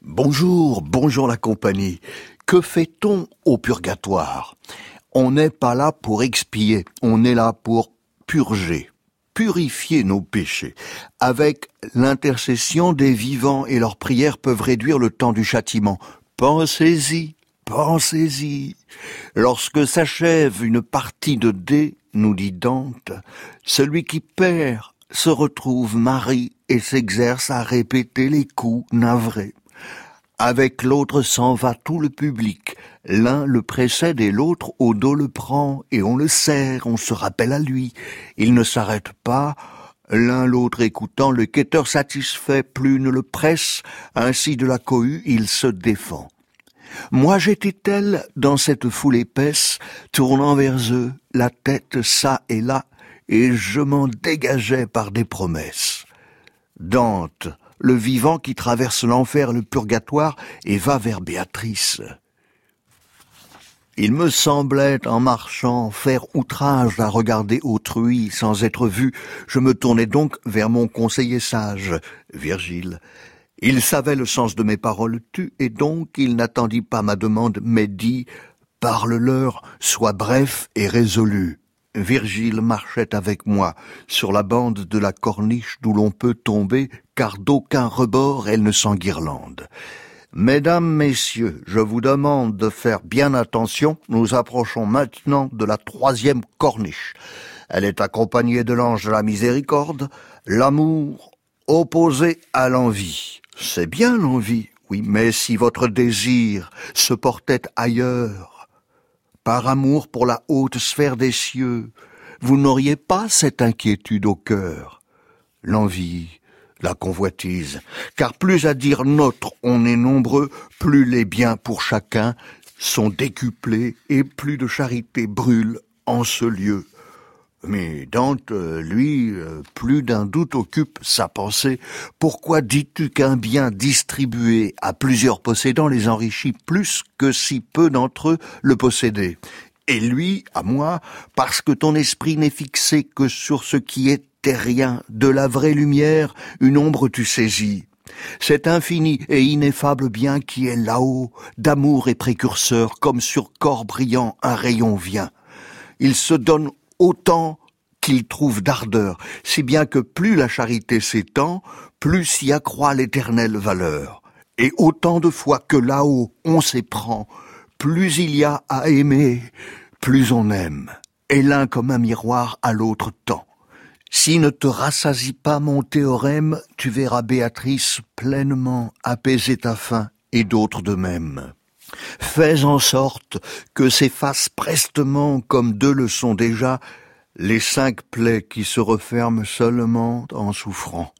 Bonjour, bonjour la compagnie. Que fait-on au purgatoire? On n'est pas là pour expier, on est là pour purger, purifier nos péchés. Avec l'intercession des vivants et leurs prières peuvent réduire le temps du châtiment. Pensez-y, pensez-y. Lorsque s'achève une partie de dés, nous dit Dante, celui qui perd se retrouve Marie et s'exerce à répéter les coups navrés. Avec l'autre s'en va tout le public. L'un le précède et l'autre au dos le prend, et on le serre, on se rappelle à lui. Il ne s'arrête pas, l'un l'autre écoutant, le quêteur satisfait plus ne le presse, ainsi de la cohue il se défend. Moi j'étais tel dans cette foule épaisse, tournant vers eux, la tête ça et là, et je m'en dégageais par des promesses. Dante, le vivant qui traverse l'enfer le purgatoire et va vers Béatrice. Il me semblait, en marchant, faire outrage à regarder autrui sans être vu. Je me tournai donc vers mon conseiller sage, Virgile. Il savait le sens de mes paroles tues, et donc il n'attendit pas ma demande, mais dit Parle-leur, sois bref et résolu. Virgile marchait avec moi sur la bande de la corniche d'où l'on peut tomber, car d'aucun rebord elle ne s'enguirlande. Mesdames, messieurs, je vous demande de faire bien attention. Nous approchons maintenant de la troisième corniche. Elle est accompagnée de l'ange de la miséricorde, l'amour opposé à l'envie. C'est bien l'envie, oui, mais si votre désir se portait ailleurs, par amour pour la haute sphère des cieux, vous n'auriez pas cette inquiétude au cœur, l'envie, la convoitise, car plus à dire notre on est nombreux, plus les biens pour chacun sont décuplés et plus de charité brûle en ce lieu. Mais Dante, lui, euh, plus d'un doute occupe sa pensée. Pourquoi dis-tu qu'un bien distribué à plusieurs possédants les enrichit plus que si peu d'entre eux le possédaient? Et lui, à moi, parce que ton esprit n'est fixé que sur ce qui est terrien, de la vraie lumière, une ombre tu saisis. Cet infini et ineffable bien qui est là-haut, d'amour et précurseur, comme sur corps brillant un rayon vient. Il se donne autant qu'il trouve d'ardeur, si bien que plus la charité s'étend, plus s'y accroît l'éternelle valeur. Et autant de fois que là-haut on s'éprend, plus il y a à aimer, plus on aime, et l'un comme un miroir à l'autre temps. Si ne te rassasie pas mon théorème, tu verras Béatrice pleinement apaiser ta faim et d'autres de même. Fais en sorte que s'effacent prestement, comme deux le sont déjà, les cinq plaies qui se referment seulement en souffrant.